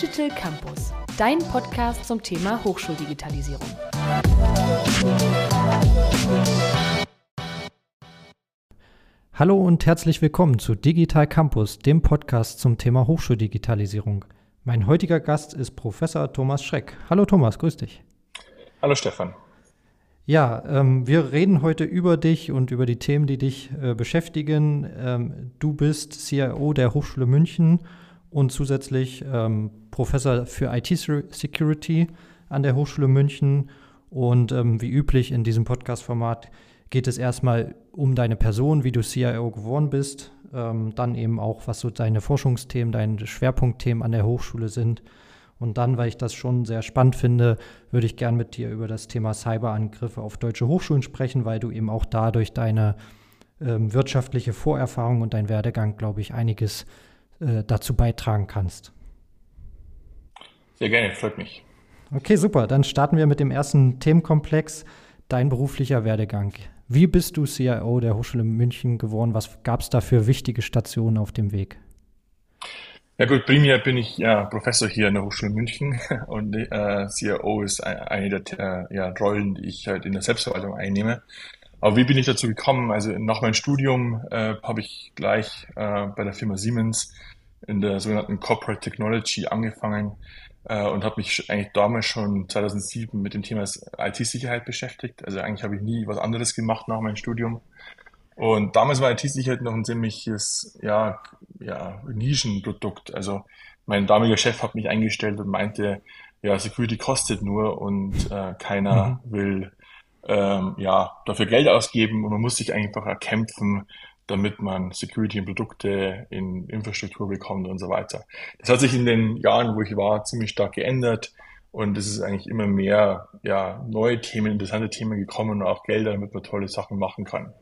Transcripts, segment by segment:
Digital Campus, dein Podcast zum Thema Hochschuldigitalisierung. Hallo und herzlich willkommen zu Digital Campus, dem Podcast zum Thema Hochschuldigitalisierung. Mein heutiger Gast ist Professor Thomas Schreck. Hallo Thomas, grüß dich. Hallo Stefan. Ja, ähm, wir reden heute über dich und über die Themen, die dich äh, beschäftigen. Ähm, du bist CIO der Hochschule München und zusätzlich ähm, Professor für IT-Security an der Hochschule München. Und ähm, wie üblich in diesem Podcast-Format geht es erstmal um deine Person, wie du CIO geworden bist, ähm, dann eben auch, was so deine Forschungsthemen, deine Schwerpunktthemen an der Hochschule sind. Und dann, weil ich das schon sehr spannend finde, würde ich gern mit dir über das Thema Cyberangriffe auf deutsche Hochschulen sprechen, weil du eben auch dadurch deine ähm, wirtschaftliche Vorerfahrung und dein Werdegang, glaube ich, einiges äh, dazu beitragen kannst. Sehr gerne, freut mich. Okay, super. Dann starten wir mit dem ersten Themenkomplex, dein beruflicher Werdegang. Wie bist du CIO der Hochschule München geworden? Was gab es da für wichtige Stationen auf dem Weg? Ja gut, primär bin ich ja Professor hier an der Hochschule München und äh, CIO ist eine der ja, Rollen, die ich halt in der Selbstverwaltung einnehme. Aber wie bin ich dazu gekommen? Also nach meinem Studium äh, habe ich gleich äh, bei der Firma Siemens in der sogenannten Corporate Technology angefangen äh, und habe mich eigentlich damals schon 2007 mit dem Thema IT-Sicherheit beschäftigt. Also eigentlich habe ich nie was anderes gemacht nach meinem Studium. Und damals war IT-Sicherheit noch ein ziemliches, ja, ja, Nischenprodukt. Also mein damaliger Chef hat mich eingestellt und meinte, ja, Security kostet nur und äh, keiner mhm. will ähm, ja, dafür Geld ausgeben und man muss sich einfach erkämpfen, damit man Security in Produkte, in Infrastruktur bekommt und so weiter. Das hat sich in den Jahren, wo ich war, ziemlich stark geändert und es ist eigentlich immer mehr ja, neue Themen, interessante Themen gekommen und auch Gelder, damit man tolle Sachen machen kann.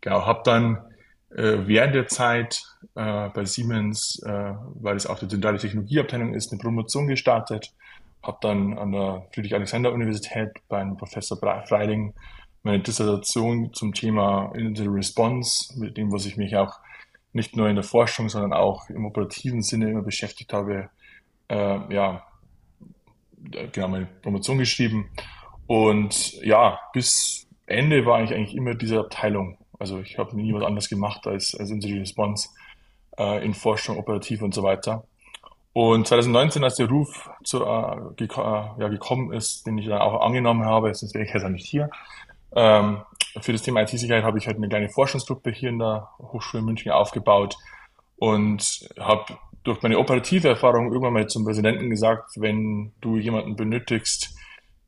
Genau, habe dann äh, während der Zeit äh, bei Siemens, äh, weil es auch die zentrale Technologieabteilung ist, eine Promotion gestartet, habe dann an der Friedrich-Alexander-Universität beim Professor Freiling meine Dissertation zum Thema Incident Response, mit dem, was ich mich auch nicht nur in der Forschung, sondern auch im operativen Sinne immer beschäftigt habe, äh, ja, genau, meine Promotion geschrieben. Und ja, bis Ende war ich eigentlich immer diese Abteilung. Also ich habe nie was anderes gemacht als, als Incident Response äh, in Forschung, operativ und so weiter. Und 2019, als der Ruf zu, äh, gek äh, ja, gekommen ist, den ich dann auch angenommen habe, sonst wäre ich jetzt auch nicht hier, ähm, für das Thema IT-Sicherheit habe ich halt eine kleine Forschungsgruppe hier in der Hochschule München aufgebaut und habe durch meine operative Erfahrung irgendwann mal zum Präsidenten gesagt, wenn du jemanden benötigst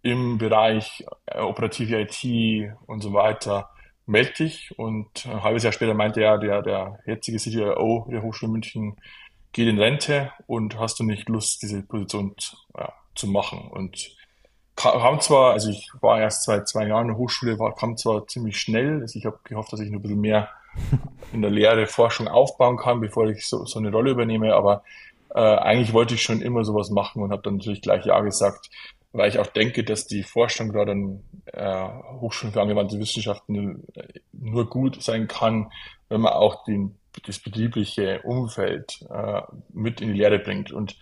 im Bereich äh, operative IT und so weiter, melde dich. Und ein halbes Jahr später meinte er, der, der jetzige CTO der Hochschule München geht in Rente und hast du nicht Lust, diese Position ja, zu machen? Und kam zwar, also ich war erst seit zwei Jahren in der Hochschule, war, kam zwar ziemlich schnell, also ich habe gehofft, dass ich noch ein bisschen mehr in der Lehre Forschung aufbauen kann, bevor ich so, so eine Rolle übernehme, aber äh, eigentlich wollte ich schon immer sowas machen und habe dann natürlich gleich Ja gesagt, weil ich auch denke, dass die Forschung gerade an äh, Hochschulen für angewandte Wissenschaften nur gut sein kann, wenn man auch den, das betriebliche Umfeld äh, mit in die Lehre bringt. Und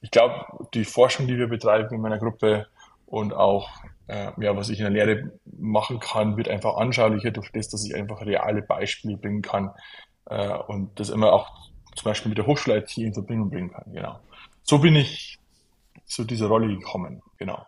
ich glaube, die Forschung, die wir betreiben in meiner Gruppe, und auch, äh, ja, was ich in der Lehre machen kann, wird einfach anschaulicher durch das, dass ich einfach reale Beispiele bringen kann äh, und das immer auch zum Beispiel mit der Hochschul-IT in Verbindung bringen kann. Genau. So bin ich zu dieser Rolle gekommen. Genau.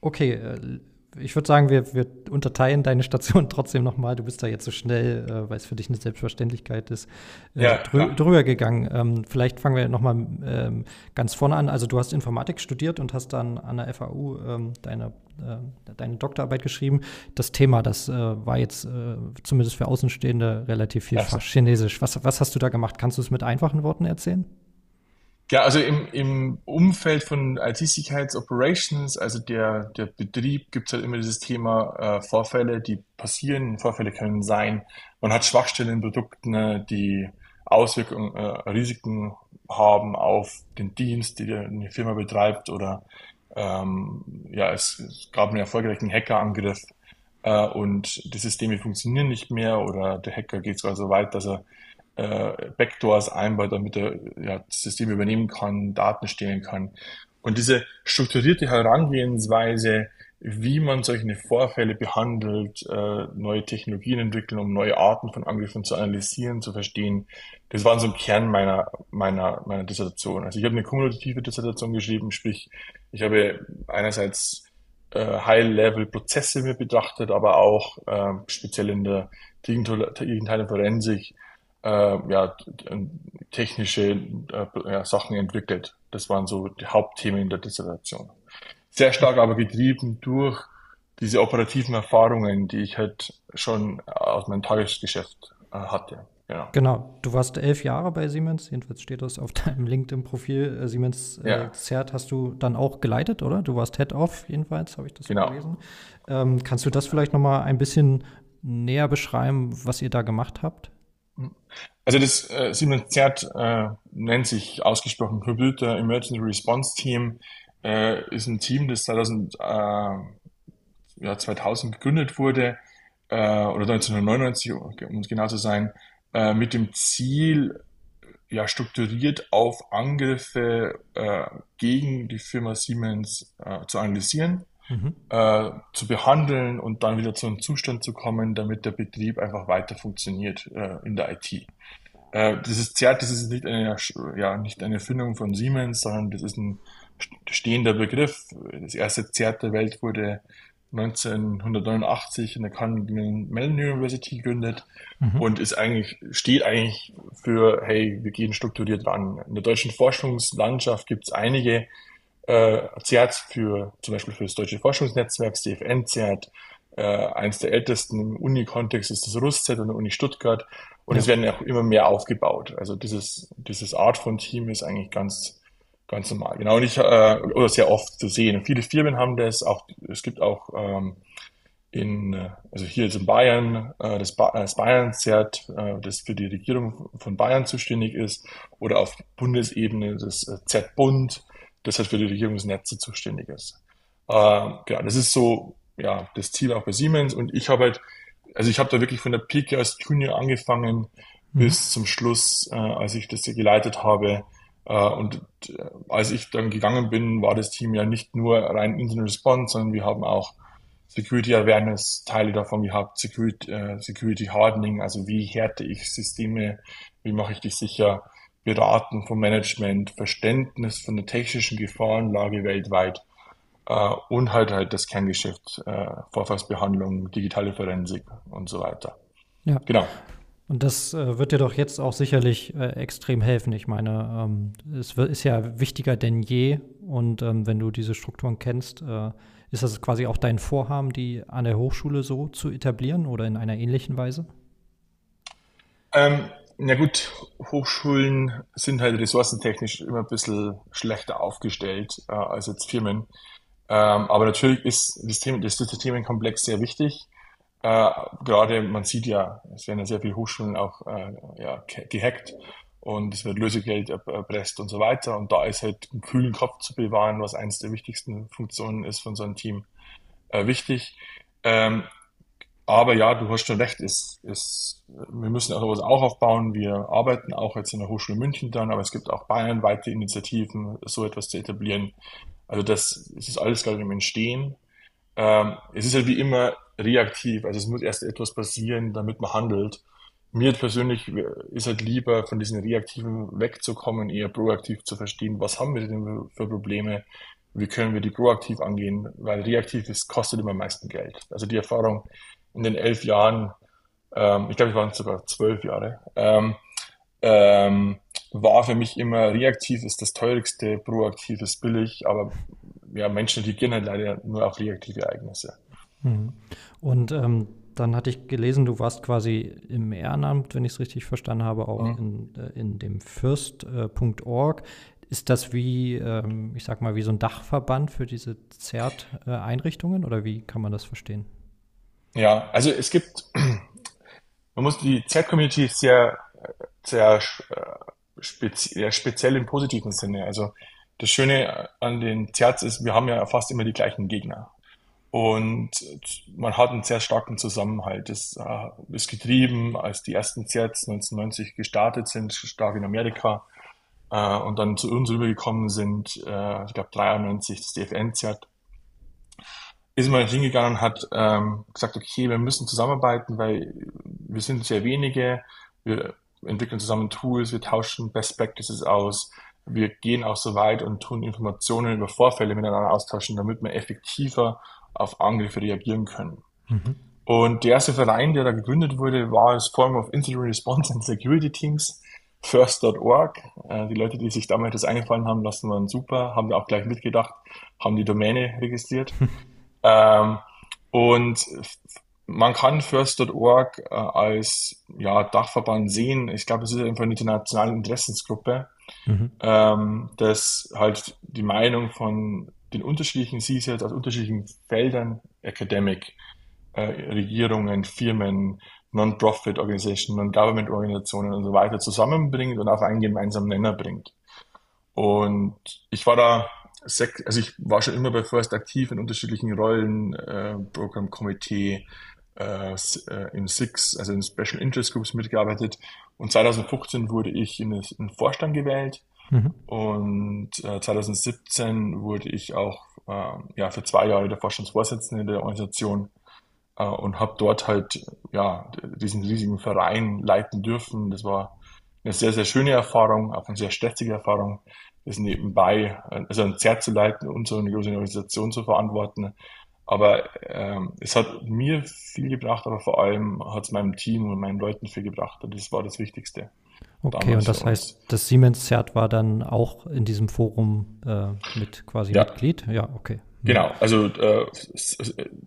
Okay, äh, ich würde sagen, wir, wir unterteilen deine Station trotzdem nochmal. Du bist da jetzt so schnell, äh, weil es für dich eine Selbstverständlichkeit ist, äh, ja, drü drüber gegangen. Ähm, vielleicht fangen wir nochmal ähm, ganz vorne an. Also du hast Informatik studiert und hast dann an der FAU ähm, deine, äh, deine Doktorarbeit geschrieben. Das Thema, das äh, war jetzt äh, zumindest für Außenstehende relativ viel ja. Chinesisch. Was, was hast du da gemacht? Kannst du es mit einfachen Worten erzählen? Ja, also im, im Umfeld von IT-Sicherheitsoperations, also der, der Betrieb, gibt es halt immer dieses Thema äh, Vorfälle, die passieren. Vorfälle können sein, man hat Schwachstellen in Produkten, äh, die Auswirkungen, äh, Risiken haben auf den Dienst, die eine Firma betreibt oder ähm, ja, es, es gab einen erfolgreichen Hackerangriff äh, und die Systeme funktionieren nicht mehr oder der Hacker geht sogar so weit, dass er äh, Backdoors einbaut, damit er ja, das System übernehmen kann, Daten stehlen kann. Und diese strukturierte Herangehensweise, wie man solche Vorfälle behandelt, äh, neue Technologien entwickeln, um neue Arten von Angriffen zu analysieren, zu verstehen, das war so ein Kern meiner, meiner, meiner Dissertation. Also ich habe eine kumulative Dissertation geschrieben, sprich, ich habe einerseits äh, High-Level-Prozesse mir betrachtet, aber auch äh, speziell in der digitalen Forensik ja, technische äh, ja, Sachen entwickelt. Das waren so die Hauptthemen in der Dissertation. Sehr stark aber getrieben durch diese operativen Erfahrungen, die ich halt schon aus meinem Tagesgeschäft äh, hatte. Genau. genau. Du warst elf Jahre bei Siemens, jedenfalls steht das auf deinem LinkedIn-Profil. Äh, Siemens äh, ja. Zert hast du dann auch geleitet, oder? Du warst Head-Off, jedenfalls, habe ich das genau. gelesen. Ähm, kannst du das vielleicht noch mal ein bisschen näher beschreiben, was ihr da gemacht habt? Also das äh, Siemens Zert äh, nennt sich ausgesprochen Computer Emergency Response Team, äh, ist ein Team, das 2000, äh, ja, 2000 gegründet wurde, äh, oder 1999, um es genau zu sein, äh, mit dem Ziel, ja, strukturiert auf Angriffe äh, gegen die Firma Siemens äh, zu analysieren, mhm. äh, zu behandeln und dann wieder zu einem Zustand zu kommen, damit der Betrieb einfach weiter funktioniert äh, in der IT. Äh, dieses ZERT, das ist nicht eine, ja, nicht eine Erfindung von Siemens, sondern das ist ein stehender Begriff. Das erste ZERT der Welt wurde 1989 in der Carnegie Mellon University gegründet mhm. und ist eigentlich, steht eigentlich für, hey, wir gehen strukturiert ran. In der deutschen Forschungslandschaft gibt es einige äh, CERTs für, zum Beispiel für das Deutsche Forschungsnetzwerk, CFN-CERT. Äh, eins der ältesten im Uni-Kontext ist das RUSZ an der Uni Stuttgart und ja. es werden auch immer mehr aufgebaut. Also dieses, dieses Art von Team ist eigentlich ganz, Ganz normal, genau. Und ich, äh, oder sehr oft zu sehen. Viele Firmen haben das, auch, es gibt auch ähm, in, also hier ist in Bayern, äh, das, ba das Bayern-Zert, äh, das für die Regierung von Bayern zuständig ist, oder auf Bundesebene das äh, Z-Bund, das halt für die Regierungsnetze zuständig ist. Äh, genau, das ist so, ja, das Ziel auch bei Siemens. Und ich habe halt, also ich habe da wirklich von der Pike als Junior angefangen mhm. bis zum Schluss, äh, als ich das geleitet habe, äh, und äh, als ich dann gegangen bin, war das Team ja nicht nur rein Incident Response, sondern wir haben auch Security Awareness Teile davon gehabt, Security, äh, Security Hardening, also wie härte ich Systeme, wie mache ich die sicher, Beraten vom Management, Verständnis von der technischen Gefahrenlage weltweit und halt halt das Kerngeschäft, Vorfallsbehandlung, digitale Forensik und so weiter. Ja. Genau. Und das äh, wird dir doch jetzt auch sicherlich äh, extrem helfen. Ich meine, ähm, es ist ja wichtiger denn je. Und ähm, wenn du diese Strukturen kennst, äh, ist das quasi auch dein Vorhaben, die an der Hochschule so zu etablieren oder in einer ähnlichen Weise? Ähm, na gut, Hochschulen sind halt ressourcentechnisch immer ein bisschen schlechter aufgestellt äh, als jetzt Firmen. Ähm, aber natürlich ist das, Thema, das, das Themenkomplex sehr wichtig. Äh, gerade, man sieht ja, es werden ja sehr viele Hochschulen auch äh, ja, gehackt und es wird Lösegeld erpresst und so weiter. Und da ist halt einen kühlen Kopf zu bewahren, was eines der wichtigsten Funktionen ist von so einem Team, äh, wichtig. Ähm, aber ja, du hast schon recht, ist, ist, wir müssen sowas auch aufbauen. Wir arbeiten auch jetzt in der Hochschule München dann, aber es gibt auch bayernweite Initiativen, so etwas zu etablieren. Also das, das ist alles gerade im Entstehen. Ähm, es ist halt wie immer reaktiv, also es muss erst etwas passieren, damit man handelt. Mir persönlich ist halt lieber, von diesen Reaktiven wegzukommen, eher proaktiv zu verstehen, was haben wir denn für Probleme, wie können wir die proaktiv angehen, weil reaktiv ist, kostet immer am meisten Geld. Also die Erfahrung in den elf Jahren, ähm, ich glaube, es waren sogar zwölf Jahre, ähm, ähm, war für mich immer reaktiv ist das teuerste, proaktiv ist billig, aber ja, Menschen reagieren halt leider nur auf reaktive Ereignisse. Mhm. Und ähm, dann hatte ich gelesen, du warst quasi im Ehrenamt, wenn ich es richtig verstanden habe, auch mhm. in, äh, in dem Fürst.org. Äh, ist das wie, ähm, ich sag mal, wie so ein Dachverband für diese ZERT-Einrichtungen oder wie kann man das verstehen? Ja, also es gibt, man muss die ZERT-Community sehr, sehr äh, spezi speziell im positiven Sinne. Also das Schöne an den ZERTs ist, wir haben ja fast immer die gleichen Gegner. Und man hat einen sehr starken Zusammenhalt. Das äh, ist getrieben, als die ersten Zerts 1990 gestartet sind, stark in Amerika, äh, und dann zu uns rübergekommen sind, ich glaube 93, das DFN-Zert, ist man hingegangen und hat ähm, gesagt, okay, wir müssen zusammenarbeiten, weil wir sind sehr wenige, wir entwickeln zusammen Tools, wir tauschen Best Practices aus, wir gehen auch so weit und tun Informationen über Vorfälle miteinander austauschen, damit wir effektiver auf Angriffe reagieren können. Mhm. Und der erste Verein, der da gegründet wurde, war das Forum of Incident Response and Security Teams, first.org. Äh, die Leute, die sich damals das eingefallen haben lassen, waren super, haben da auch gleich mitgedacht, haben die Domäne registriert. ähm, und man kann First.org äh, als ja, Dachverband sehen. Ich glaube, es ist einfach eine internationale Interessensgruppe, mhm. ähm, das halt die Meinung von den unterschiedlichen CSATs aus unterschiedlichen Feldern, Academic, äh, Regierungen, Firmen, Non-Profit-Organisationen, Non-Government-Organisationen und so weiter zusammenbringt und auf einen gemeinsamen Nenner bringt. Und ich war da, also ich war schon immer bei First aktiv in unterschiedlichen Rollen, äh, Programmkomitee, äh, äh, in Six, also in Special Interest Groups mitgearbeitet. Und 2015 wurde ich in den Vorstand gewählt. Mhm. Und äh, 2017 wurde ich auch äh, ja, für zwei Jahre der Vorstandsvorsitzende der Organisation äh, und habe dort halt ja diesen riesigen Verein leiten dürfen. Das war eine sehr, sehr schöne Erfahrung, auch eine sehr stressige Erfahrung, das nebenbei, also ein Zert zu leiten und so eine große Organisation zu verantworten. Aber ähm, es hat mir viel gebracht, aber vor allem hat es meinem Team und meinen Leuten viel gebracht. Und das war das Wichtigste. Okay, und das heißt, das Siemens-Zert war dann auch in diesem Forum äh, mit quasi ja. Mitglied? Ja, okay. Genau, also äh,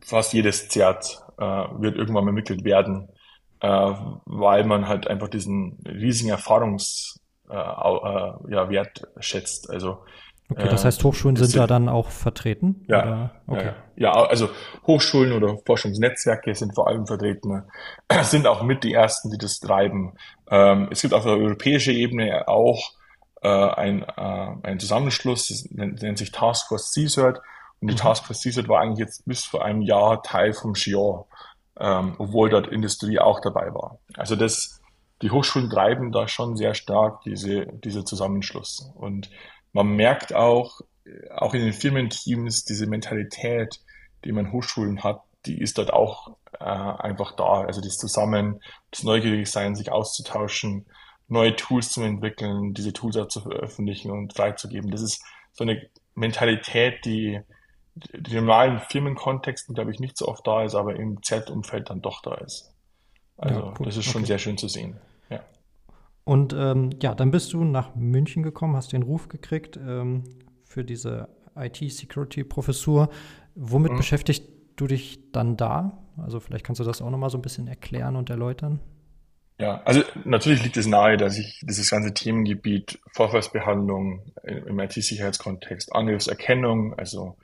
fast jedes Zert äh, wird irgendwann mal Mitglied werden, äh, weil man halt einfach diesen riesigen Erfahrungswert äh, äh, ja, schätzt. Also Okay, das heißt, Hochschulen sind da dann auch vertreten? Ja, oder? Okay. ja, also Hochschulen oder Forschungsnetzwerke sind vor allem vertreten, sind auch mit die ersten, die das treiben. Ähm, es gibt auf der europäischen Ebene auch äh, ein, äh, ein Zusammenschluss, das nennt, nennt sich Taskforce CSERT und die mhm. Taskforce CSERT war eigentlich jetzt bis vor einem Jahr Teil vom GIOR, ähm, obwohl dort Industrie auch dabei war. Also das, die Hochschulen treiben da schon sehr stark diese, diese Zusammenschluss. Und man merkt auch, auch in den Firmenteams, diese Mentalität, die man Hochschulen hat, die ist dort auch äh, einfach da. Also das Zusammen, das neugierig sein, sich auszutauschen, neue Tools zu entwickeln, diese Tools auch zu veröffentlichen und freizugeben. Das ist so eine Mentalität, die die normalen Firmenkontexten, glaube ich, nicht so oft da ist, aber im Z-Umfeld dann doch da ist. Also ja, cool. das ist schon okay. sehr schön zu sehen. Ja. Und ähm, ja, dann bist du nach München gekommen, hast den Ruf gekriegt ähm, für diese IT-Security-Professur. Womit mhm. beschäftigst du dich dann da? Also vielleicht kannst du das auch nochmal so ein bisschen erklären und erläutern. Ja, also natürlich liegt es nahe, dass ich dieses ganze Themengebiet Vorfallsbehandlung im IT-Sicherheitskontext, Angriffserkennung, also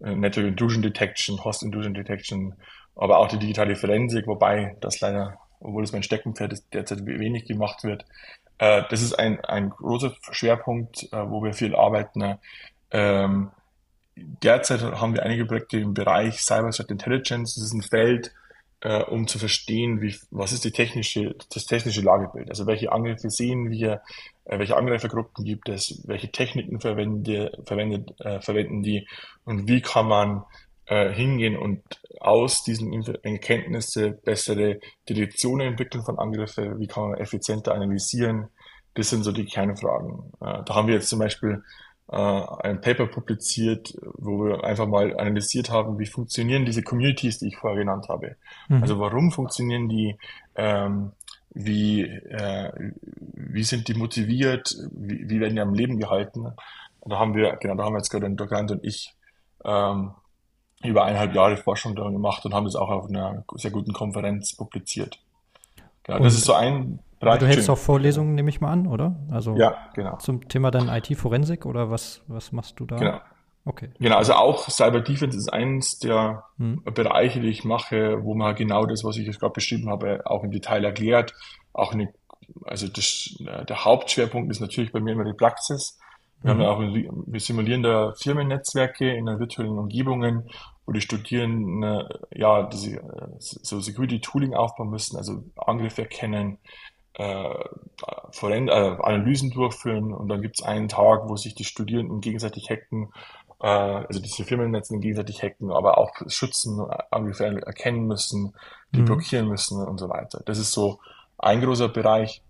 äh, Network Intrusion Detection, Host Intrusion Detection, aber auch die digitale Forensik, wobei das leider, obwohl es mein Steckenpferd ist, derzeit wenig gemacht wird. Äh, das ist ein, ein großer Schwerpunkt, äh, wo wir viel arbeiten. Ähm, derzeit haben wir einige Projekte im Bereich Cyber Threat Intelligence. Das ist ein Feld, äh, um zu verstehen, wie, was ist die technische, das technische Lagebild. Also welche Angriffe sehen wir, äh, welche Angreifergruppen gibt es, welche Techniken verwende, verwendet, äh, verwenden die und wie kann man äh, hingehen und aus diesen Erkenntnissen bessere Detektionen entwickeln von Angriffen, wie kann man effizienter analysieren. Das sind so die Kernfragen. Äh, da haben wir jetzt zum Beispiel äh, ein Paper publiziert, wo wir einfach mal analysiert haben, wie funktionieren diese Communities, die ich vorher genannt habe. Mhm. Also warum funktionieren die, ähm, wie, äh, wie sind die motiviert, wie, wie werden die am Leben gehalten. Und da haben wir, genau, da haben wir jetzt gerade ein Doktorand und ich ähm, über eineinhalb Jahre Forschung daran gemacht und haben das auch auf einer sehr guten Konferenz publiziert. Genau, das ist so ein Bereich. Du hältst auch Vorlesungen, nehme ich mal an, oder? Also ja, genau. Zum Thema dann IT-Forensik oder was, was machst du da? Genau. Okay. Genau, also auch Cyber Defense ist eins der hm. Bereiche, die ich mache, wo man genau das, was ich jetzt gerade beschrieben habe, auch im Detail erklärt. Auch eine, also das, der Hauptschwerpunkt ist natürlich bei mir immer die Praxis. Wir mhm. haben ja auch, wir simulieren da Firmennetzwerke in virtuellen Umgebungen wo die Studierenden äh, ja diese, so Security Tooling aufbauen müssen, also Angriffe erkennen, äh, äh, Analysen durchführen und dann gibt es einen Tag, wo sich die Studierenden gegenseitig hacken, äh, also diese Firmennetzen gegenseitig hacken, aber auch schützen, Angriffe erkennen müssen, die mhm. blockieren müssen und so weiter. Das ist so ein großer Bereich.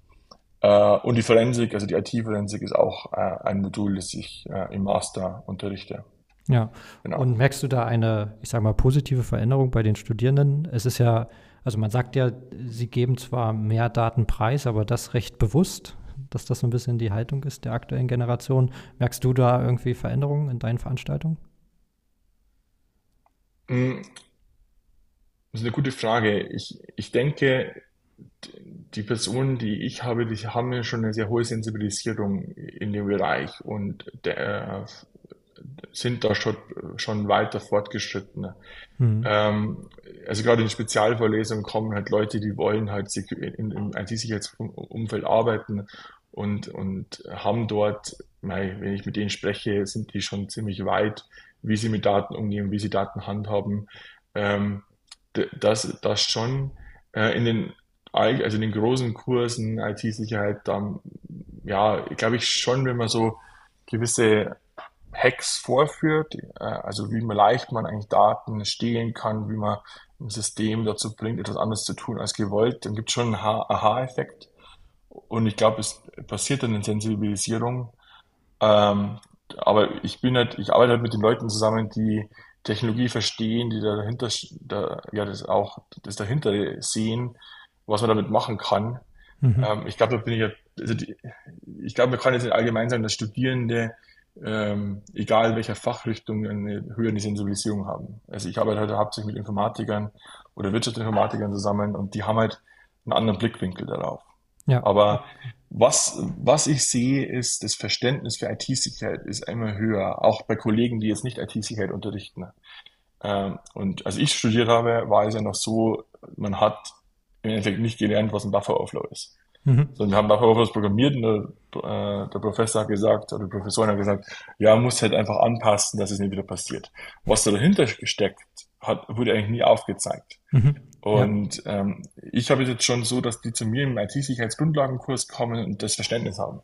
Äh, und die Forensik, also die IT-Forensik ist auch äh, ein Modul, das ich äh, im Master unterrichte. Ja, genau. und merkst du da eine, ich sage mal, positive Veränderung bei den Studierenden? Es ist ja, also man sagt ja, sie geben zwar mehr Daten preis, aber das recht bewusst, dass das so ein bisschen die Haltung ist der aktuellen Generation. Merkst du da irgendwie Veränderungen in deinen Veranstaltungen? Mm, das ist eine gute Frage. Ich, ich denke, die Personen, die ich habe, die haben ja schon eine sehr hohe Sensibilisierung in dem Bereich und der, sind da schon, schon weiter fortgeschritten. Mhm. Ähm, also gerade in Spezialvorlesungen kommen halt Leute, die wollen halt in, im IT-Sicherheitsumfeld arbeiten und, und haben dort, wenn ich mit denen spreche, sind die schon ziemlich weit, wie sie mit Daten umgehen, wie sie Daten handhaben. Ähm, das, das schon äh, in den also in den großen Kursen IT-Sicherheit, dann, ja, glaube ich schon, wenn man so gewisse Hacks vorführt, äh, also wie man leicht man eigentlich Daten stehlen kann, wie man ein System dazu bringt, etwas anderes zu tun als gewollt, dann gibt es schon einen Aha-Effekt. Und ich glaube, es passiert dann eine Sensibilisierung. Ähm, aber ich bin halt, ich arbeite halt mit den Leuten zusammen, die Technologie verstehen, die dahinter, da, ja, das auch, das dahinter sehen, was man damit machen kann. Mhm. Ähm, ich glaube, da bin ich also die, ich glaube, man kann jetzt allgemein sagen, dass Studierende, ähm, egal welcher Fachrichtung, eine höhere Sensibilisierung haben. Also ich arbeite heute hauptsächlich mit Informatikern oder Wirtschaftsinformatikern zusammen und die haben halt einen anderen Blickwinkel darauf. Ja. Aber was, was ich sehe, ist, das Verständnis für IT-Sicherheit ist immer höher, auch bei Kollegen, die jetzt nicht IT-Sicherheit unterrichten. Ähm, und als ich studiert habe, war es ja noch so, man hat im Endeffekt nicht gelernt, was ein Buffer Overflow ist. Mhm. Sondern wir haben Buffer Overflows programmiert und der, äh, der Professor hat gesagt, oder die Professorin hat gesagt, ja, muss halt einfach anpassen, dass es nicht wieder passiert. Was da dahinter gesteckt hat, wurde eigentlich nie aufgezeigt. Mhm. Und ja. ähm, ich habe jetzt schon so, dass die zu mir im IT-Sicherheitsgrundlagenkurs kommen und das Verständnis haben.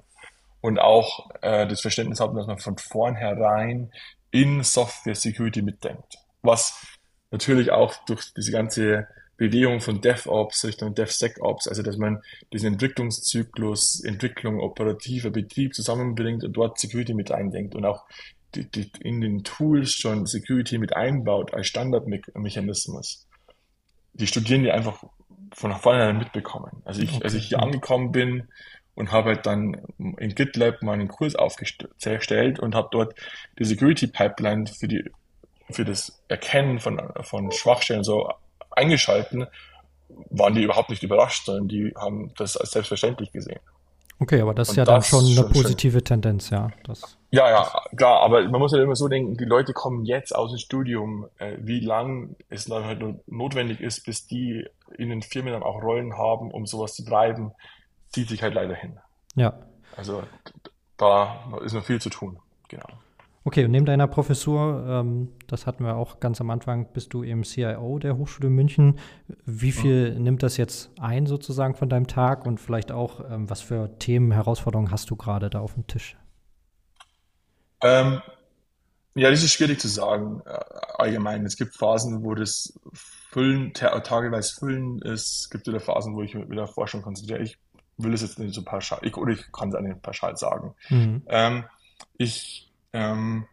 Und auch äh, das Verständnis haben, dass man von vornherein in Software Security mitdenkt. Was natürlich auch durch diese ganze Bewegung von DevOps Richtung DevSecOps, also dass man diesen Entwicklungszyklus, Entwicklung, operativer Betrieb zusammenbringt und dort Security mit eindenkt und auch die, die in den Tools schon Security mit einbaut als Standardmechanismus. Die Studierenden einfach von vornherein mitbekommen. Also ich, okay. als ich hier angekommen bin und habe halt dann in GitLab meinen Kurs aufgestellt und habe dort die Security Pipeline für die für das Erkennen von, von Schwachstellen so eingeschalten, waren die überhaupt nicht überrascht, sondern die haben das als selbstverständlich gesehen. Okay, aber das ist ja das dann schon eine schon positive schön. Tendenz, ja. Das ja, ja, klar, aber man muss ja immer so denken, die Leute kommen jetzt aus dem Studium, äh, wie lang es dann halt notwendig ist, bis die in den Firmen dann auch Rollen haben, um sowas zu treiben, zieht sich halt leider hin. Ja. Also da ist noch viel zu tun, genau. Okay, und neben deiner Professur, ähm, das hatten wir auch ganz am Anfang, bist du eben CIO der Hochschule München. Wie viel ja. nimmt das jetzt ein sozusagen von deinem Tag und vielleicht auch, ähm, was für Themen, Herausforderungen hast du gerade da auf dem Tisch? Ähm, ja, das ist schwierig zu sagen äh, allgemein. Es gibt Phasen, wo das Füllen, tageweise Füllen ist. Es gibt wieder Phasen, wo ich mich mit der Forschung konzentriere. Ich will es jetzt nicht so pauschal, ich, oder ich kann es nicht pauschal sagen. Mhm. Ähm, ich ähm,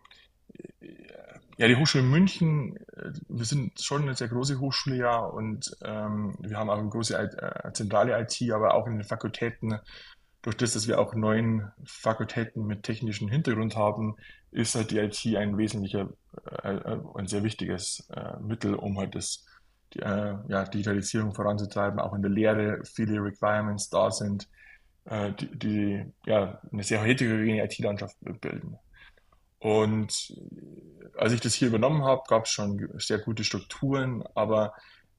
ja, die Hochschule München, äh, wir sind schon eine sehr große Hochschule, ja, und ähm, wir haben auch eine große äh, zentrale IT, aber auch in den Fakultäten, durch das, dass wir auch neun Fakultäten mit technischem Hintergrund haben, ist halt die IT ein wesentlicher, äh, äh, ein sehr wichtiges äh, Mittel, um halt das, die äh, ja, Digitalisierung voranzutreiben, auch in der Lehre viele Requirements da sind, die, die ja eine sehr heterogene IT-Landschaft bilden. Und als ich das hier übernommen habe, gab es schon sehr gute Strukturen, aber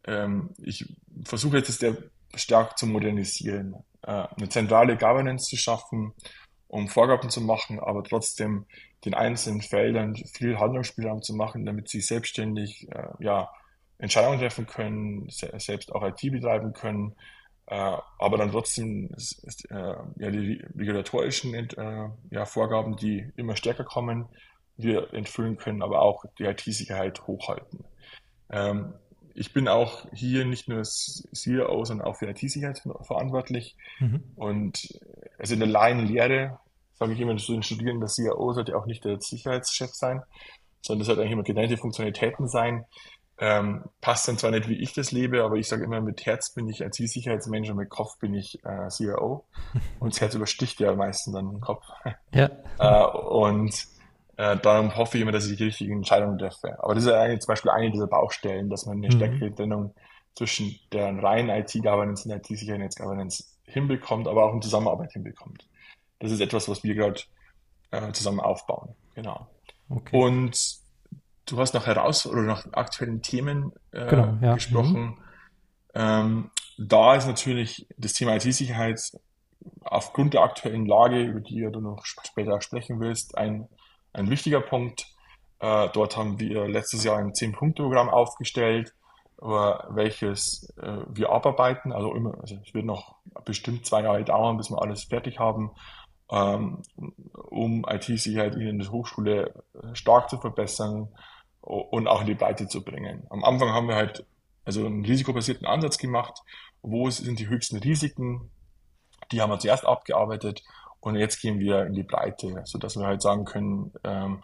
ähm, ich versuche jetzt das sehr stark zu modernisieren, äh, eine zentrale Governance zu schaffen um Vorgaben zu machen, aber trotzdem den einzelnen Feldern viel Handlungsspielraum zu machen, damit sie selbstständig äh, ja, Entscheidungen treffen können, se selbst auch IT betreiben können, äh, aber dann trotzdem äh, ja, die regulatorischen äh, ja, Vorgaben, die immer stärker kommen, wir entfüllen können, aber auch die IT-Sicherheit hochhalten. Ähm, ich bin auch hier nicht nur CEO, sondern auch für IT-Sicherheit verantwortlich. Mhm. Und also in der Laienlehre sage ich immer zu den Studierenden, der CIO sollte auch nicht der Sicherheitschef sein, sondern das sollte eigentlich immer gelernte Funktionalitäten sein. Ähm, passt dann zwar nicht, wie ich das lebe, aber ich sage immer, mit Herz bin ich IT-Sicherheitsmensch und mit Kopf bin ich äh, CIO. Und das Herz übersticht ja meistens dann den Kopf. Ja. äh, und äh, darum hoffe ich immer, dass ich die richtigen Entscheidungen treffe. Aber das ist eigentlich zum Beispiel eine dieser Baustellen, dass man eine mhm. stärkere Trennung zwischen der reinen IT-Governance und IT-Sicherheitsgovernance hinbekommt, aber auch in Zusammenarbeit hinbekommt. Das ist etwas, was wir gerade äh, zusammen aufbauen. Genau. Okay. Und du hast nach heraus oder nach aktuellen Themen äh, genau, ja. gesprochen. Mhm. Ähm, da ist natürlich das Thema IT-Sicherheit aufgrund der aktuellen Lage, über die du noch später sprechen willst, ein ein wichtiger Punkt. Äh, dort haben wir letztes Jahr ein 10-Punkte-Programm aufgestellt, welches äh, wir abarbeiten. Also, immer, also es wird noch bestimmt zwei Jahre dauern, bis wir alles fertig haben, ähm, um IT-Sicherheit in der Hochschule äh, stark zu verbessern und auch in die Breite zu bringen. Am Anfang haben wir halt also einen risikobasierten Ansatz gemacht. Wo sind die höchsten Risiken? Die haben wir zuerst abgearbeitet und jetzt gehen wir in die Breite, sodass wir halt sagen können, ähm,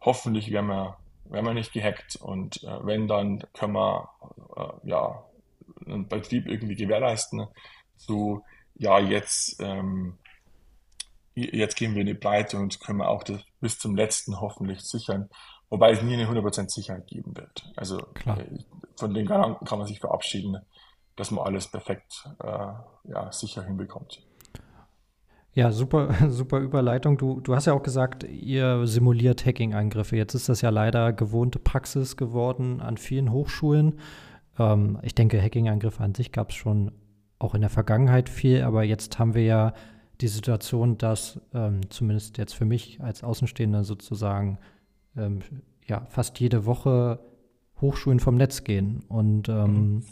hoffentlich werden wir, werden wir nicht gehackt und äh, wenn, dann können wir äh, ja, einen Betrieb irgendwie gewährleisten. So, ja, jetzt, ähm, jetzt gehen wir in die Breite und können wir auch das bis zum letzten hoffentlich sichern. Wobei es nie eine 100% Sicherheit geben wird. Also Klar. Äh, von den Gedanken kann man sich verabschieden, dass man alles perfekt äh, ja, sicher hinbekommt. Ja, super, super Überleitung. Du, du hast ja auch gesagt, ihr simuliert Hacking-Angriffe. Jetzt ist das ja leider gewohnte Praxis geworden an vielen Hochschulen. Ähm, ich denke, Hacking-Angriffe an sich gab es schon auch in der Vergangenheit viel, aber jetzt haben wir ja die Situation, dass ähm, zumindest jetzt für mich als Außenstehender sozusagen ähm, ja, fast jede Woche Hochschulen vom Netz gehen. Und ähm, mhm.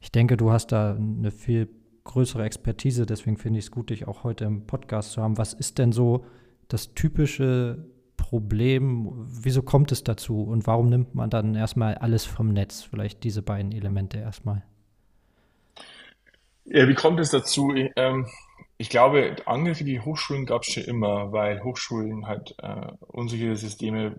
ich denke, du hast da eine viel größere Expertise. Deswegen finde ich es gut, dich auch heute im Podcast zu haben. Was ist denn so das typische Problem? Wieso kommt es dazu? Und warum nimmt man dann erstmal alles vom Netz? Vielleicht diese beiden Elemente erstmal. Ja, wie kommt es dazu? Ähm, ich glaube, Angriffe die Hochschulen gab es schon immer, weil Hochschulen halt äh, unsichere Systeme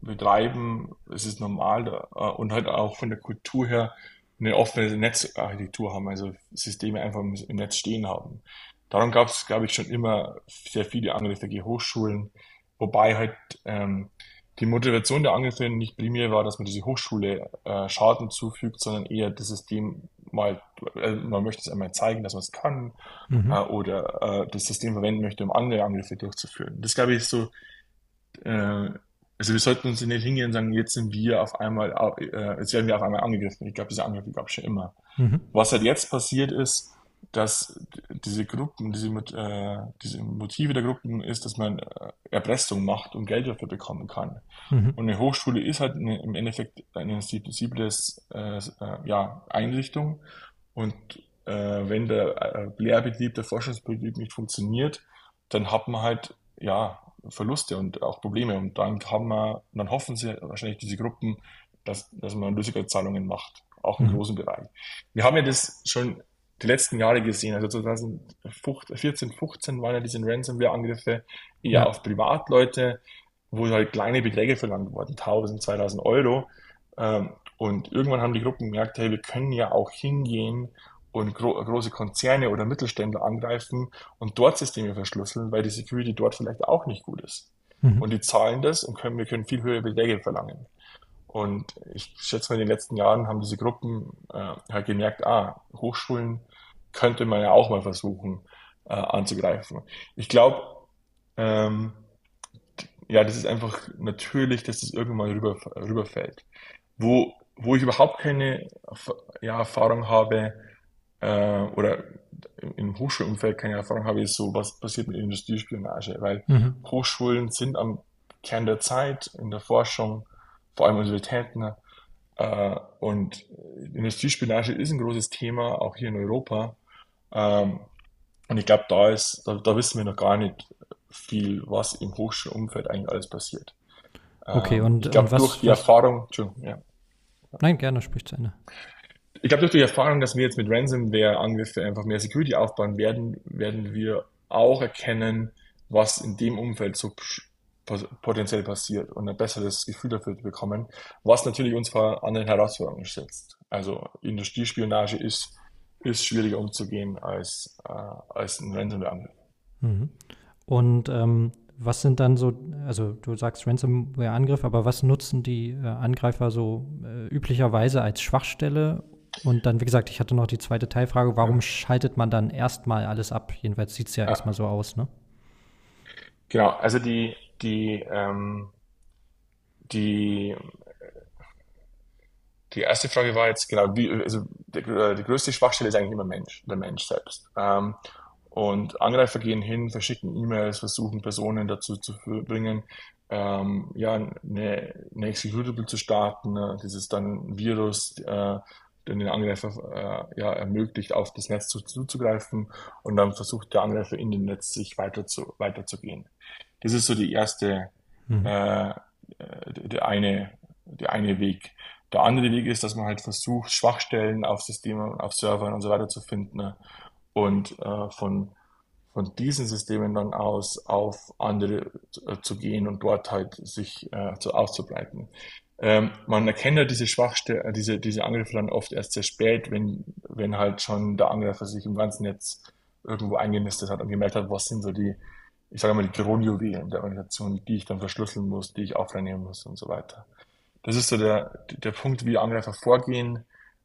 betreiben. Es ist normal äh, und halt auch von der Kultur her eine offene Netzarchitektur haben, also Systeme einfach im Netz stehen haben. Darum gab es, glaube ich, schon immer sehr viele Angriffe gegen Hochschulen, wobei halt ähm, die Motivation der Angriffe nicht primär war, dass man diese Hochschule äh, Schaden zufügt, sondern eher das System mal, äh, man möchte es einmal zeigen, dass man es kann, mhm. äh, oder äh, das System verwenden möchte, um andere Angriffe durchzuführen. Das, glaube ich, ist so äh, also wir sollten uns nicht hingehen und sagen, jetzt sind wir auf einmal, äh, jetzt werden wir auf einmal angegriffen. Ich glaube, diese Angriffe gab es schon immer. Mhm. Was halt jetzt passiert ist, dass diese Gruppen, diese, äh, diese Motive der Gruppen ist, dass man äh, Erpressung macht und Geld dafür bekommen kann. Mhm. Und eine Hochschule ist halt eine, im Endeffekt eine sensibles äh, äh, ja, Einrichtung. Und äh, wenn der äh, Lehrbetrieb, der Forschungsbetrieb nicht funktioniert, dann hat man halt ja Verluste und auch Probleme. Und dann kann man, dann hoffen sie wahrscheinlich diese Gruppen, dass, dass man Lösegeldzahlungen macht, auch im mhm. großen Bereich. Wir haben ja das schon die letzten Jahre gesehen, also 2014, 15 waren ja diese Ransomware-Angriffe eher ja. auf Privatleute, wo halt kleine Beträge verlangt wurden, 1000, 2000 Euro. Ähm, und irgendwann haben die Gruppen gemerkt, hey, wir können ja auch hingehen und gro große Konzerne oder Mittelständler angreifen und dort Systeme verschlüsseln, weil die Security dort vielleicht auch nicht gut ist. Mhm. Und die zahlen das und können, wir können viel höhere Beträge verlangen. Und ich schätze mal, in den letzten Jahren haben diese Gruppen äh, halt gemerkt, ah, Hochschulen könnte man ja auch mal versuchen äh, anzugreifen. Ich glaube, ähm, ja, das ist einfach natürlich, dass das irgendwann rüber, rüberfällt. Wo, wo ich überhaupt keine ja, Erfahrung habe, äh, oder im Hochschulumfeld keine Erfahrung habe, ist so, was passiert mit Industriespionage, weil mhm. Hochschulen sind am Kern der Zeit in der Forschung, vor allem Universitäten, äh, und Industriespionage ist ein großes Thema, auch hier in Europa. Ähm, und ich glaube, da ist, da, da, wissen wir noch gar nicht viel, was im Hochschulumfeld eigentlich alles passiert. Okay, ähm, und ich glaube, durch die was, Erfahrung, ja. Nein, gerne, sprich zu Ende. Ich glaube, durch die Erfahrung, dass wir jetzt mit Ransomware-Angriffe einfach mehr Security aufbauen werden, werden wir auch erkennen, was in dem Umfeld so potenziell passiert und ein besseres Gefühl dafür bekommen, was natürlich uns vor anderen Herausforderungen setzt. Also Industriespionage ist, ist schwieriger umzugehen als, äh, als ein Ransomware-Angriff. Mhm. Und ähm, was sind dann so, also du sagst Ransomware-Angriff, aber was nutzen die äh, Angreifer so äh, üblicherweise als Schwachstelle? Und dann, wie gesagt, ich hatte noch die zweite Teilfrage, warum ja. schaltet man dann erstmal alles ab? Jedenfalls sieht es ja, ja erstmal so aus, ne? Genau, also die, die, ähm, die, die erste Frage war jetzt genau, wie, also die, äh, die größte Schwachstelle ist eigentlich immer Mensch, der Mensch selbst. Ähm, und Angreifer gehen hin, verschicken E-Mails, versuchen Personen dazu zu bringen, ähm, ja, eine, eine Executable zu starten, ne? dieses dann Virus, äh, den Angreifer äh, ja, ermöglicht, auf das Netz zu, zuzugreifen und dann versucht der Angreifer in dem Netz sich weiter zu, weiterzugehen. Das ist so die erste, mhm. äh, der eine, der eine Weg. Der andere Weg ist, dass man halt versucht, Schwachstellen auf Systemen, auf Servern und so weiter zu finden ne? und äh, von, von diesen Systemen dann aus auf andere äh, zu gehen und dort halt sich äh, zu, auszubreiten. Ähm, man erkennt ja diese Schwachstelle, äh, diese, diese Angriffe dann oft erst sehr spät, wenn, wenn halt schon der Angreifer sich im ganzen Netz irgendwo eingenistet hat und gemerkt hat, was sind so die, ich sage mal, die Kronjuwelen der Organisation, die ich dann verschlüsseln muss, die ich aufnehmen muss und so weiter. Das ist so der, der Punkt, wie Angreifer vorgehen,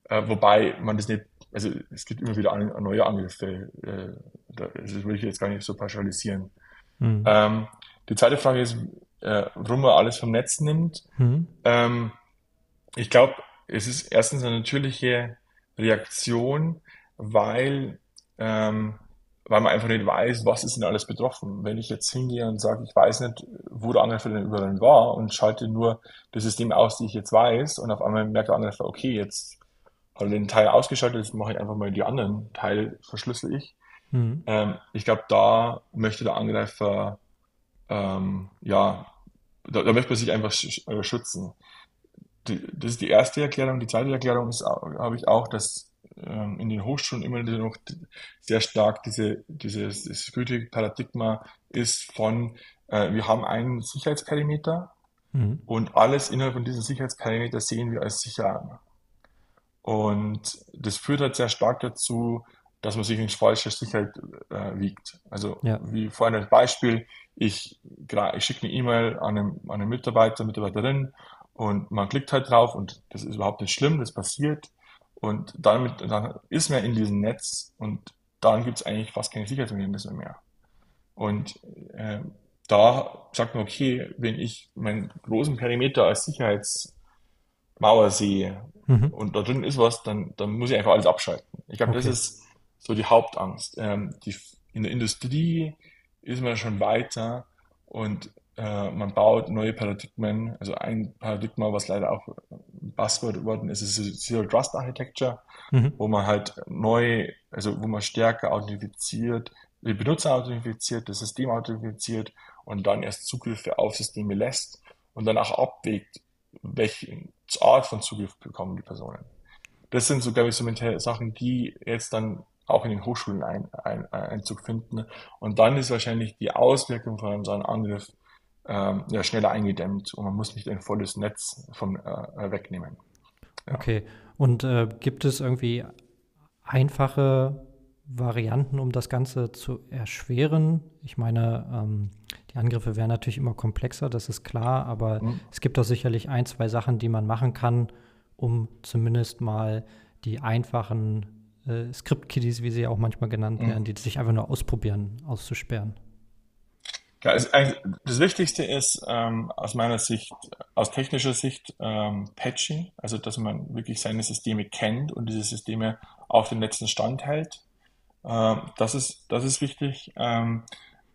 äh, wobei man das nicht, also es gibt immer wieder an, neue Angriffe, äh, das will ich jetzt gar nicht so pauschalisieren. Mhm. Ähm, die zweite Frage ist, äh, warum man alles vom Netz nimmt. Mhm. Ähm, ich glaube, es ist erstens eine natürliche Reaktion, weil ähm, weil man einfach nicht weiß, was ist denn alles betroffen. Wenn ich jetzt hingehe und sage, ich weiß nicht, wo der Angreifer denn überall war und schalte nur das System aus, die ich jetzt weiß und auf einmal merkt der Angreifer, okay, jetzt habe ich den Teil ausgeschaltet, jetzt mache ich einfach mal die anderen Teil, verschlüssel ich. Mhm. Ähm, ich glaube, da möchte der Angreifer, ähm, ja, da, da, möchte man sich einfach äh, schützen. Die, das ist die erste Erklärung. Die zweite Erklärung ist, habe ich auch, dass ähm, in den Hochschulen immer noch sehr stark diese, dieses Security-Paradigma ist von, äh, wir haben einen Sicherheitsperimeter mhm. und alles innerhalb von diesem Sicherheitsperimeter sehen wir als sicher an. Und das führt halt sehr stark dazu, dass man sich in falscher Sicherheit äh, wiegt. Also ja. wie vorhin als Beispiel, ich, ich schicke eine E-Mail an einen, an einen Mitarbeiter, Mitarbeiterin und man klickt halt drauf und das ist überhaupt nicht schlimm, das passiert. Und damit dann ist man in diesem Netz und dann gibt es eigentlich fast keine Sicherheitsmechanismen mehr. Und äh, da sagt man, okay, wenn ich meinen großen Perimeter als Sicherheitsmauer sehe mhm. und da drin ist was, dann, dann muss ich einfach alles abschalten. Ich glaube, okay. das ist so die Hauptangst. Ähm, die, in der Industrie ist man schon weiter und äh, man baut neue Paradigmen. Also ein Paradigma, was leider auch Buzzword geworden ist, ist Zero Trust Architecture, mhm. wo man halt neu, also wo man stärker authentifiziert, die Benutzer authentifiziert, das System authentifiziert und dann erst Zugriffe auf Systeme lässt und dann auch abwägt, welche Art von Zugriff bekommen die Personen. Das sind so, glaube ich, so Sachen, die jetzt dann auch in den Hochschulen ein, ein, Einzug finden. Und dann ist wahrscheinlich die Auswirkung von so einem Angriff ähm, ja, schneller eingedämmt und man muss nicht ein volles Netz von äh, wegnehmen. Ja. Okay, und äh, gibt es irgendwie einfache Varianten, um das Ganze zu erschweren? Ich meine, ähm, die Angriffe wären natürlich immer komplexer, das ist klar, aber mhm. es gibt doch sicherlich ein, zwei Sachen, die man machen kann, um zumindest mal die einfachen äh, Script-Kiddies, wie sie auch manchmal genannt mhm. werden, die sich einfach nur ausprobieren, auszusperren. Ja, also das Wichtigste ist ähm, aus meiner Sicht, aus technischer Sicht, ähm, Patching, also dass man wirklich seine Systeme kennt und diese Systeme auf den letzten Stand hält. Ähm, das ist, das ist wichtig. Ähm,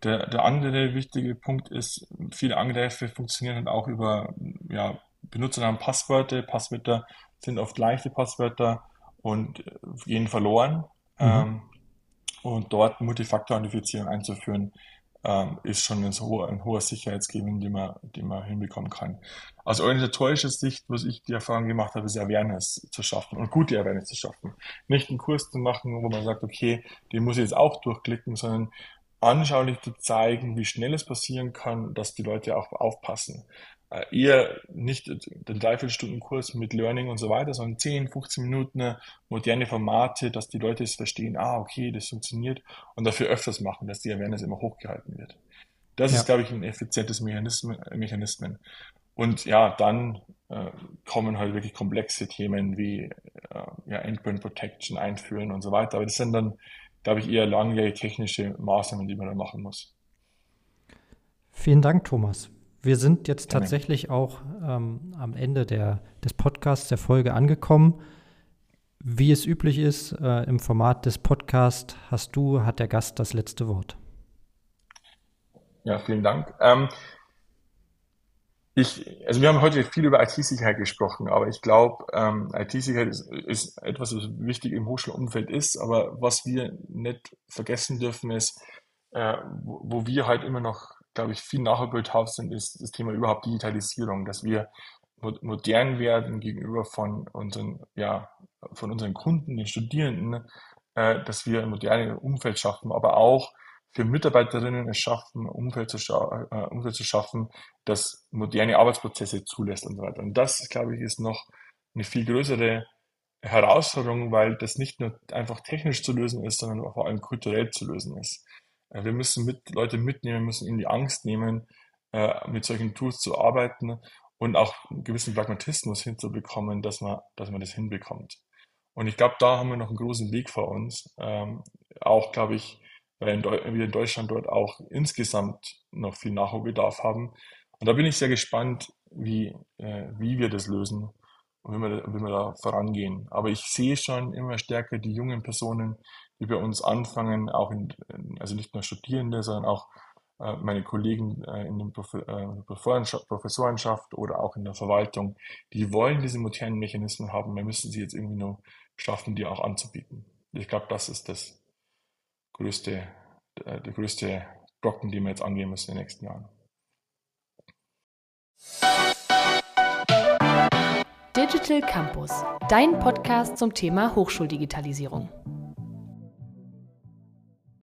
der, der andere wichtige Punkt ist, viele Angreifer funktionieren halt auch über ja, Benutzernamen, Passwörter. Passwörter sind oft leichte Passwörter und gehen verloren. Mhm. Ähm, und dort Multifaktor-Authentifizierung einzuführen, ähm, ist schon ein, hoher, ein hoher Sicherheitsgewinn, den man, den man hinbekommen kann. Aus organisatorischer Sicht, was ich die Erfahrung gemacht habe, ist Awareness zu schaffen und gute Awareness zu schaffen. Nicht einen Kurs zu machen, wo man sagt, okay, den muss ich jetzt auch durchklicken, sondern anschaulich zu zeigen, wie schnell es passieren kann, dass die Leute auch aufpassen. Äh, eher nicht den Dreiviertelstunden-Kurs mit Learning und so weiter, sondern 10, 15 Minuten moderne Formate, dass die Leute es verstehen, ah, okay, das funktioniert und dafür öfters machen, dass die Awareness immer hochgehalten wird. Das ja. ist, glaube ich, ein effizientes Mechanismen. Mechanismen. Und ja, dann äh, kommen halt wirklich komplexe Themen wie äh, ja, Endpoint Protection einführen und so weiter. Aber das sind dann glaube ich, eher langjährige technische Maßnahmen, die man da machen muss. Vielen Dank, Thomas. Wir sind jetzt Gerne. tatsächlich auch ähm, am Ende der, des Podcasts, der Folge angekommen. Wie es üblich ist, äh, im Format des Podcasts hast du, hat der Gast das letzte Wort. Ja, vielen Dank. Ähm, ich, also wir haben heute viel über IT-Sicherheit gesprochen, aber ich glaube, ähm, IT-Sicherheit ist, ist etwas, was wichtig im Hochschulumfeld ist, aber was wir nicht vergessen dürfen ist, äh, wo, wo wir halt immer noch, glaube ich, viel Nachholbild drauf sind, ist das Thema überhaupt Digitalisierung, dass wir modern werden gegenüber von unseren, ja, von unseren Kunden, den Studierenden, äh, dass wir ein modernes Umfeld schaffen, aber auch für Mitarbeiterinnen es schaffen, Umfeld zu, scha äh, Umfeld zu schaffen, das moderne Arbeitsprozesse zulässt und so weiter. Und das, glaube ich, ist noch eine viel größere Herausforderung, weil das nicht nur einfach technisch zu lösen ist, sondern vor allem kulturell zu lösen ist. Äh, wir müssen mit, Leute mitnehmen, müssen ihnen die Angst nehmen, äh, mit solchen Tools zu arbeiten und auch einen gewissen Pragmatismus hinzubekommen, dass man, dass man das hinbekommt. Und ich glaube, da haben wir noch einen großen Weg vor uns. Ähm, auch, glaube ich, weil wir in Deutschland dort auch insgesamt noch viel Nachholbedarf haben. Und da bin ich sehr gespannt, wie, äh, wie wir das lösen und wie wir, wie wir da vorangehen. Aber ich sehe schon immer stärker die jungen Personen, bei uns anfangen, auch in, also nicht nur Studierende, sondern auch äh, meine Kollegen äh, in der Professorenschaft oder auch in der Verwaltung, die wollen diese modernen Mechanismen haben. Wir müssen sie jetzt irgendwie nur schaffen, die auch anzubieten. Ich glaube, das ist das größte, der, der größte Brocken, den wir jetzt angehen müssen in den nächsten Jahren. Digital Campus, dein Podcast zum Thema Hochschuldigitalisierung.